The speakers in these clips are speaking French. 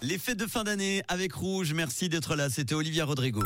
Les fêtes de fin d'année avec Rouge, merci d'être là, c'était Olivia Rodrigo.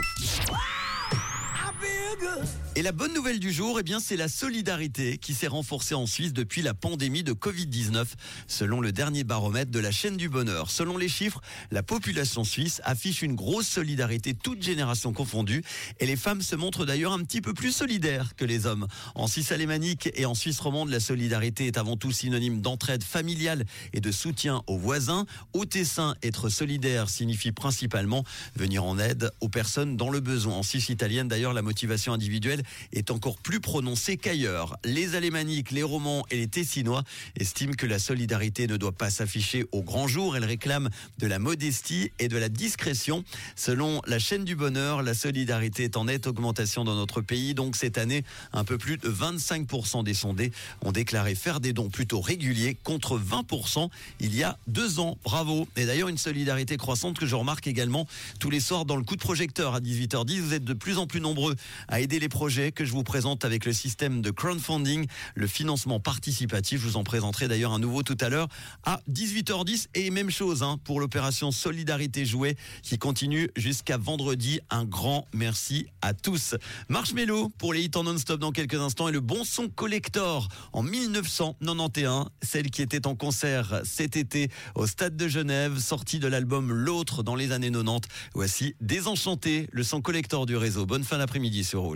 Et la bonne nouvelle du jour, eh bien, c'est la solidarité qui s'est renforcée en Suisse depuis la pandémie de Covid-19, selon le dernier baromètre de la chaîne du bonheur. Selon les chiffres, la population suisse affiche une grosse solidarité, toutes générations confondues, et les femmes se montrent d'ailleurs un petit peu plus solidaires que les hommes. En Suisse alémanique et en Suisse romande, la solidarité est avant tout synonyme d'entraide familiale et de soutien aux voisins. Au Tessin, être solidaire signifie principalement venir en aide aux personnes dans le besoin. En Suisse italienne, d'ailleurs, la motivation individuelle est encore plus prononcée qu'ailleurs. Les Alémaniques, les Romans et les Tessinois estiment que la solidarité ne doit pas s'afficher au grand jour. Elles réclament de la modestie et de la discrétion. Selon la chaîne du bonheur, la solidarité est en nette augmentation dans notre pays. Donc cette année, un peu plus de 25% des sondés ont déclaré faire des dons plutôt réguliers contre 20% il y a deux ans. Bravo. Et d'ailleurs, une solidarité croissante que je remarque également tous les soirs dans le coup de projecteur à 18h10. Vous êtes de plus en plus nombreux à aider les projets que je vous présente avec le système de crowdfunding, le financement participatif. Je vous en présenterai d'ailleurs un nouveau tout à l'heure à 18h10 et même chose hein, pour l'opération Solidarité Jouet qui continue jusqu'à vendredi. Un grand merci à tous. Marshmello pour les hits en non-stop dans quelques instants et le bon son collector en 1991, celle qui était en concert cet été au Stade de Genève, sortie de l'album L'autre dans les années 90. Voici Désenchanté, le son collector du réseau. Bonne fin d'après-midi sur Rouge.